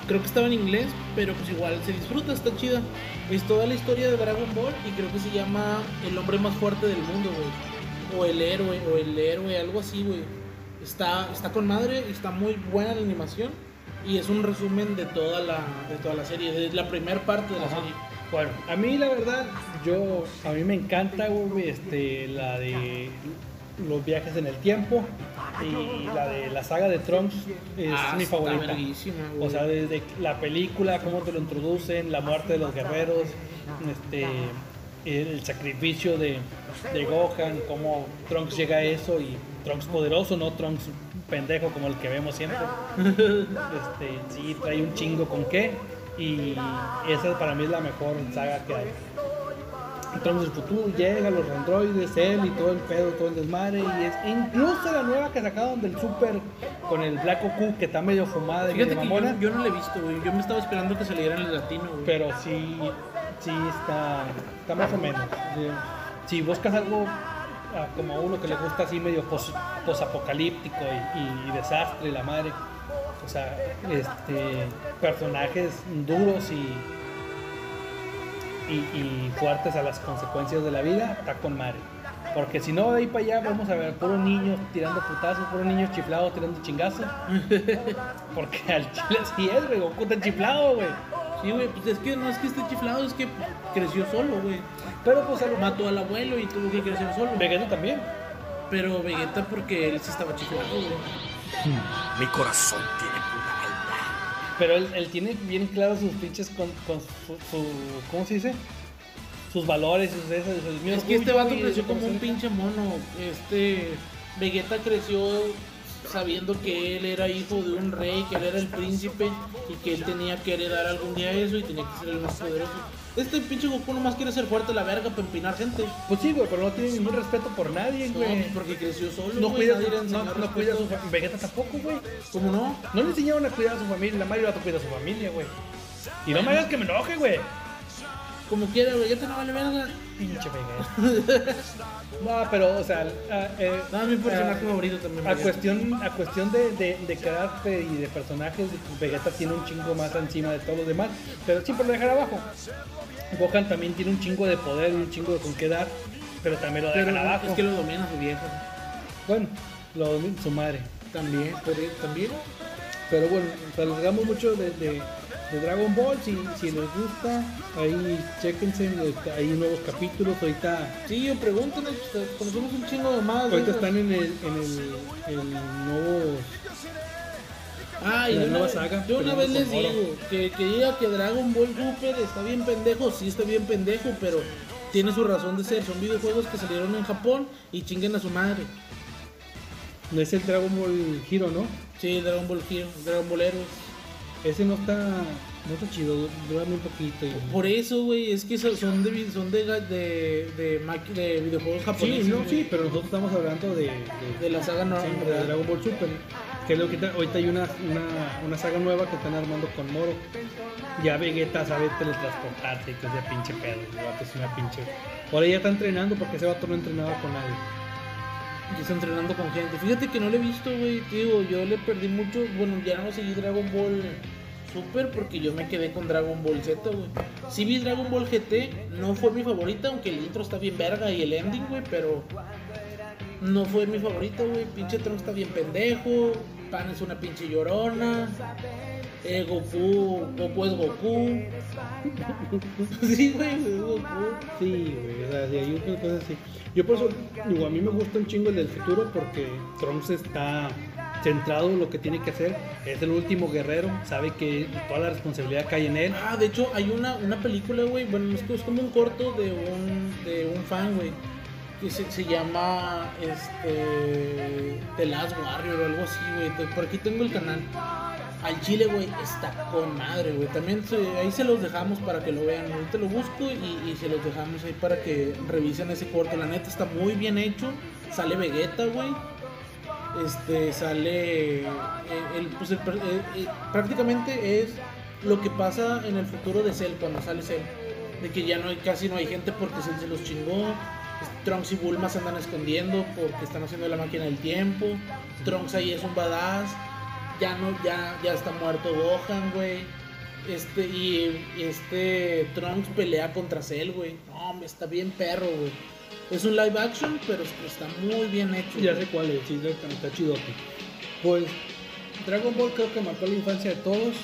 Creo que estaba en inglés, pero pues igual se disfruta, está chida. Es toda la historia de Dragon Ball y creo que se llama El hombre más fuerte del mundo, güey. O el héroe, o el héroe, algo así, güey. Está, está con madre, está muy buena la animación y es un resumen de toda la, de toda la serie, de la primera parte de la Ajá. serie. Bueno, a mí la verdad, yo, a mí me encanta, güey, este, la de los viajes en el tiempo y la de la saga de Trunks es Ah, mi favorita. O sea, desde la película, cómo te lo introducen, la muerte de los guerreros, este, el sacrificio de, de Gohan, cómo Trunks llega a eso y Trunks poderoso, no Trunks pendejo como el que vemos siempre. Este, sí, trae un chingo con qué y esa para mí es la mejor saga que hay. Trunks del futuro llega, los androides, él y todo el pedo, todo el desmadre y es incluso la nueva que sacaron del Super con el Black Goku que está medio fumada y Fíjate medio que yo, yo no la he visto, güey. Yo me estaba esperando que saliera en el latino, güey. pero sí, sí está, está más o menos. Si buscas algo ah, como a uno que le gusta así medio pos- posapocalíptico y, y- y desastre y la madre, o sea, este, personajes duros y, y, y fuertes a las consecuencias de la vida, está con madre. Porque si no, de ahí para allá vamos a ver puros niños tirando putazos, puros niños chiflados tirando chingazos. Porque al chile así es, güey, Goku está chiflado, güey. Sí, güey, pues es que no es que esté chiflado, es que creció solo, güey. Pero pues lo Mató al abuelo y tuvo que crecer solo. Vegeta también. Pero Vegeta porque él sí estaba chiflado, güey. Mi corazón tiene. Pero él, él tiene bien claro sus pinches con, con su, su- ¿Cómo se dice? Sus valores, sus esas. sus- Es que este vato creció como un pinche mono. Este Vegeta creció sabiendo que él era hijo de un rey, que él era el príncipe y que él tenía que heredar algún día eso y tenía que ser el más poderoso. Este pinche Goku nomás quiere ser fuerte la verga para empinar gente. Pues sí, güey, pero no tiene ningún respeto por nadie, güey. pues porque creció solo. No, cuida, no, no cuida a su familia. Vegeta tampoco, güey. ¿Cómo no? No le enseñaron a cuidar a su familia. La Mario Gato cuida a su familia, güey. Y no me hagas que me enoje, güey. Como quiera, Vegeta no vale verga. Pinche Vegeta. no, pero, o sea, a, eh, No, es mi personaje a- favorito también. A cuestión, a cuestión de, de, de carácter y de personajes, Vegeta tiene un chingo más encima de todos los demás, pero siempre lo dejan abajo. Gohan también tiene un chingo de poder y un chingo de con qué dar, pero también lo Pero dejan abajo. es que lo domina su vieja. Bueno, lo domina su madre. También, pero también. Pero bueno, salgamos mucho de, de, de Dragon Ball, si, si les gusta, ahí chequense, está- hay nuevos capítulos, ahorita, Sí, pregúntenos, conocemos un chingo de más. ahorita ¿no? están en el, en el, el nuevo... Ah, y La de una vez- saga, yo una vez les digo que, que diga que Dragon Ball Super está bien pendejo, sí está bien pendejo, pero tiene su razón de ser. Son videojuegos que salieron en Japón y chinguen a su madre. No es el Dragon Ball Hero, ¿no? Sí, Dragon Ball Hero, Dragon Ball Heroes. Ese no está, no está chido, dura muy poquito. y- Por eso, güey, es que so- son de son de de, de, de videojuegos Sí, japoneses. no, sí, pero nosotros estamos hablando de, de, De la saga no, sí, de Dragon Ball Super. Que es lo que está- ahorita hay una, una, una saga nueva que están armando con Moro. Ya Vegeta sabe teletransportarse y que sea pinche pedo. El vato es una pinche. Ahora ya está entrenando porque ese vato no entrenaba con nadie. Y está entrenando con gente. Fíjate que no lo he visto, güey. Digo, yo le perdí mucho. Bueno, ya no seguí Dragon Ball Super porque yo me quedé con Dragon Ball Z, güey. Sí vi Dragon Ball GT, no fue mi favorita, aunque el intro está bien verga y el ending, güey, pero no fue mi favorita, güey. Pinche Trunks está bien pendejo. Pan es una pinche llorona. Eh, Goku, Goku es Goku. sí, güey, es Goku. Sí, güey, o sea, sí, hay otras cosas así. Yo por eso, digo, a mí me gusta un chingo el del futuro porque Trunks está centrado en lo que tiene que hacer. Es el último guerrero, sabe que toda la responsabilidad cae en él. Ah, de hecho, hay una, una película, güey. Bueno, es, como un corto de un, de un fan, güey. Que se, se llama este, The Last Warrior o algo así, güey. Por aquí tengo el canal. Al chile, güey, está con madre, güey. También ahí se los dejamos para que lo vean. Ahorita lo busco y, se los dejamos ahí para que revisen ese corto. La neta está muy bien hecho. Sale Vegeta, güey. Este sale. eh, el, pues eh, eh, prácticamente es lo que pasa en el futuro de Cell cuando sale Cell. De que ya no hay, casi no hay gente porque Cell se los chingó. Trunks y Bulma se andan escondiendo porque están haciendo la máquina del tiempo. Trunks ahí es un badass. Ya no, ya, ya está muerto Gohan, güey. Este, y y este Trunks pelea contra Cell, güey. No, hombre, está bien perro, güey. Es un live action, pero es- está muy bien hecho. Ya güey. sé cuál es, sí, está, chidote. Pues Dragon Ball creo que marcó la infancia de todos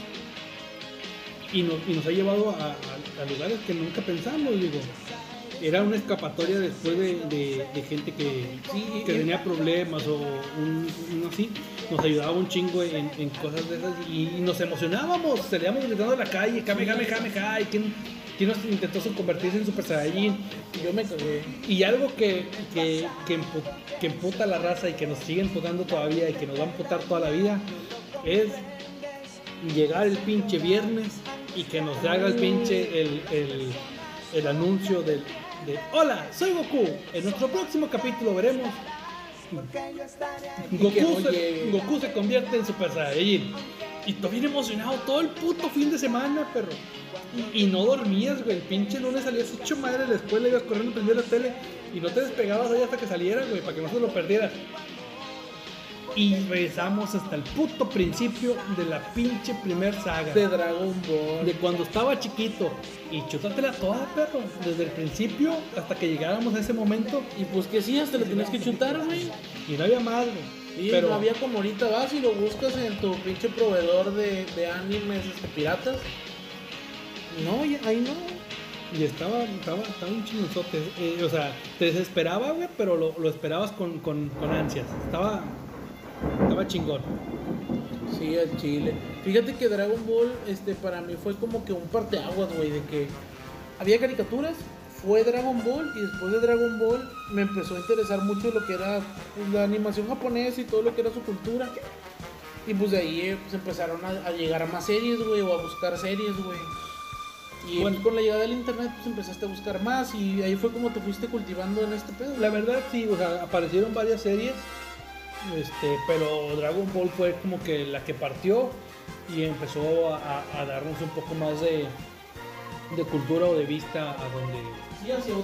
y nos, y nos ha llevado a, a- a lugares que nunca pensamos, digo. Era una escapatoria después de, de- de gente que, Sí, que tenía problemas o un, un así. Nos ayudaba un chingo en, en cosas de esas y, nos emocionábamos. Salíamos gritando a la calle, Kame, Kame, Kame, Kame. ¿Quién, quién nos intentó convertirse en Super Saiyajin? Yo me. Y algo que, que, que, empu- que emputa a la raza y que nos sigue emputando todavía y que nos va a emputar toda la vida es llegar el pinche viernes y que nos haga el pinche el, el- el anuncio del, de Hola, soy Goku. En nuestro próximo capítulo veremos Goku, se. Goku se convierte en Super Saiyajin. Y tú bien emocionado todo el puto fin de semana, perro. Y, y no dormías, güey. El pinche lunes salías hecho madre de la escuela, ibas corriendo, prendías la tele y no te despegabas ahí hasta que saliera, güey, para que no se lo perdieras. Y regresamos hasta el puto principio de la pinche primer saga. De Dragon Ball. De cuando estaba chiquito. Y chútatela toda, perro. Desde el principio hasta que llegáramos a ese momento. Y pues que sí, hasta lo tienes que chutar, güey. Y no había más, güey. Y Pero no había como ahorita vas y lo buscas en tu pinche proveedor de, de animes este, piratas. No, ahí no. Y estaba, estaba, estaba un chingonzote. Eh, o sea, te desesperaba, güey, pero lo, lo esperabas con, con, con ansias. Estaba, estaba chingón. Sí, al chile. Fíjate que Dragon Ball, este, para mí fue como que un parteaguas, güey, de que había caricaturas, fue Dragon Ball y después de Dragon Ball me empezó a interesar mucho lo que era pues, la animación japonesa y todo lo que era su cultura. Y pues de ahí eh, pues, empezaron a, a llegar a más series, güey, o a buscar series, güey. Y Bueno. pues, con la llegada del internet pues empezaste a buscar más y ahí fue como te fuiste cultivando en este pedo. La verdad, sí, o sea, aparecieron varias series. Este, pero Dragon Ball fue como que la que partió y empezó a, darnos un poco más de, de cultura o de vista a donde Sí, hacia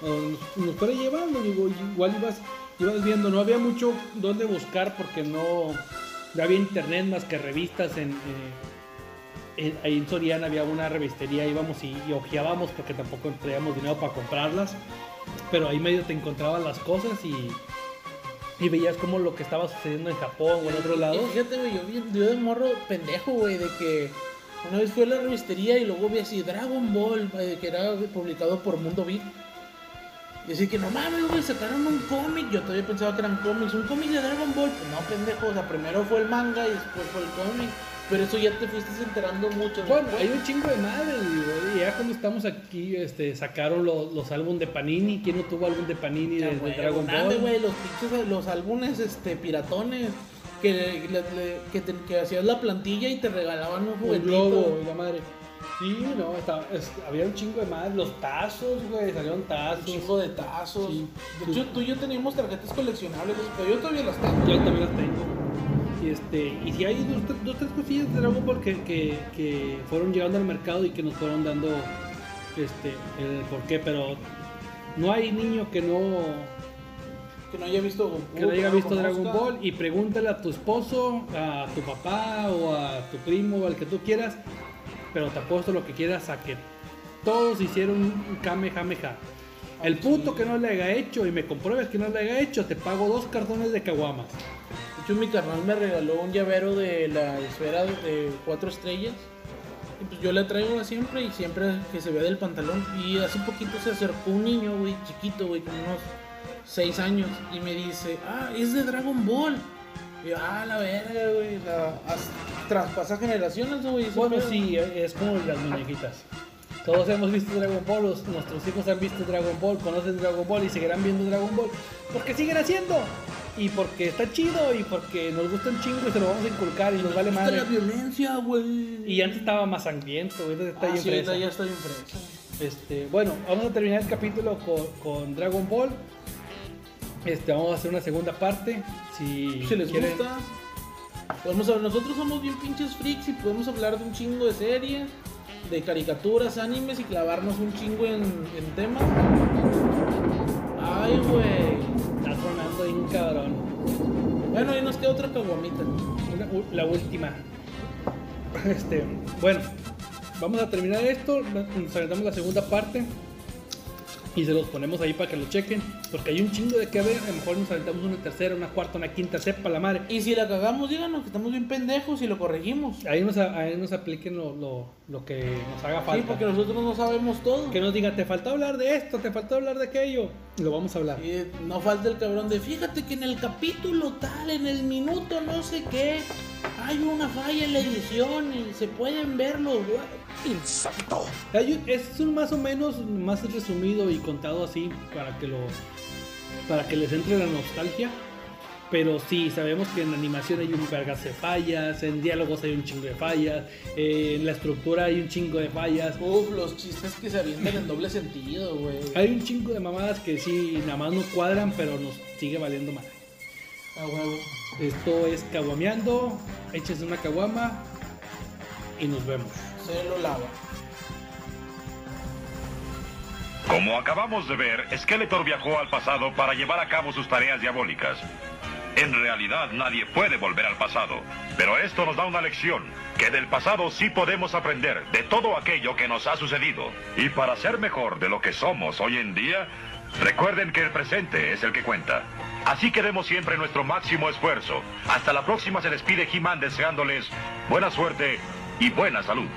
nos, nos fuera llevando, digo, igual ibas, ibas viendo, no había mucho donde buscar porque no, no había internet más que revistas en, eh, en- ahí en Soriana había una revistería, íbamos y, y ojeábamos porque tampoco traíamos dinero para comprarlas, pero ahí medio te encontrabas las cosas y, y veías como lo que estaba sucediendo en Japón o en otros Y lados. fíjate, güey, yo, de morro pendejo, güey, de que una vez fui a la revistería y luego vi así Dragon Ball, que era publicado por Mundo Beat. Y así que no mames, güey, sacaron un cómic. Yo todavía pensaba que eran cómics, un cómic de Dragon Ball. Pues no, pendejo, o sea, primero fue el manga y después fue el cómic. Pero eso ya te fuiste enterando mucho. Bueno, después. hay un chingo de madres, digo, y ya cuando estamos aquí, este, sacaron los, los álbumes de Panini. ¿Quién no tuvo álbum de Panini de, Ya, de güey, Dragon Ball? güey, los pinches, los álbumes, este, piratones. Que, le- le- que, te- que hacías la plantilla y te regalaban un Un juguetito. globo y la madre. Sí, no, estaba- es- había un chingo de madres. Los tazos, güey, salieron Un tazos. chingo de tazos. Sí. De hecho, tú y yo teníamos tarjetas coleccionables, pero yo todavía las tengo. Yo también las tengo. Y, este, y si hay dos, dos, tres cosillas de Dragon Ball que, que, que fueron llegando al mercado y que nos fueron dando este, el porqué, pero no hay niño que no, Que no haya visto Goku, que no haya visto. Dragon Ball y pregúntale a tu esposo, a tu papá o a tu primo o al que tú quieras, pero te apuesto lo que quieras a que todos hicieron un Kamehameha. El puto que no le haya hecho y me compruebes que no le haya hecho, te pago dos cartones de caguamas. Hecho, mi carnal me regaló un llavero de la esfera de cuatro estrellas. Y pues yo la traigo siempre y siempre que se vea del pantalón. Y hace poquito se acercó un niño, güey, chiquito, güey, como unos 6 años. Y me dice, ah, es de Dragon Ball. Y yo, ah, la verga, güey. Traspasa generaciones, güey. Bueno, pedo". sí, es como las muñequitas. Todos hemos visto Dragon Ball, los- nuestros hijos han visto Dragon Ball, conocen Dragon Ball y seguirán viendo Dragon Ball. Porque siguen haciendo. Y porque está chido y porque nos gusta un chingo y se lo vamos a inculcar y nos vale la violencia, güey. Y antes estaba más sangriento, está Ah, bien sí, fresa. ya está bien fresa. Este, bueno, vamos a terminar el capítulo con, con Dragon Ball. Este, vamos a hacer una segunda parte. Si, Si les quieren- gusta, podemos hablar. Nosotros somos bien pinches freaks y podemos hablar de un chingo de series, de caricaturas, animes y clavarnos un chingo en, en temas. Ay, güey. Cabrón. Bueno, ahí nos queda otra caguamita. La última. Este, bueno, vamos a terminar esto. Nos aventamos la segunda parte. Y se los ponemos ahí para que lo chequen. Porque hay un chingo de que ver. A lo mejor nos aventamos una tercera, una cuarta, una quinta, sepa la madre. Y si la cagamos, díganos que estamos bien pendejos y lo corregimos. Ahí nos, ahí nos apliquen lo, lo, lo que nos haga falta. Sí, porque nosotros no sabemos todo. Que nos diga, te faltó hablar de esto, te faltó hablar de aquello. Y lo vamos a hablar. Y no falta el cabrón de fíjate que en el capítulo tal, en el minuto no sé qué, hay una falla en la edición y se pueden verlo. Insecto. Es un más o menos más resumido y contado así para que lo para que les entre la nostalgia. Pero sí, sabemos que en animación hay un vergas de fallas, en diálogos hay un chingo de fallas, eh, en la estructura hay un chingo de fallas. Uf, los chistes que se avientan en doble sentido, güey. Hay un chingo de mamadas que sí, nada más no cuadran, pero nos sigue valiendo mal. A huevo. Esto es Caguameando, échese una caguama y nos vemos. Lo lava. Como acabamos de ver, Skeletor viajó al pasado para llevar a cabo sus tareas diabólicas. En realidad nadie puede volver al pasado, pero esto nos da una lección, que del pasado sí podemos aprender de todo aquello que nos ha sucedido. Y para ser mejor de lo que somos hoy en día, recuerden que el presente es el que cuenta. Así que demos siempre nuestro máximo esfuerzo. Hasta la próxima se despide He-Man deseándoles buena suerte y buena salud.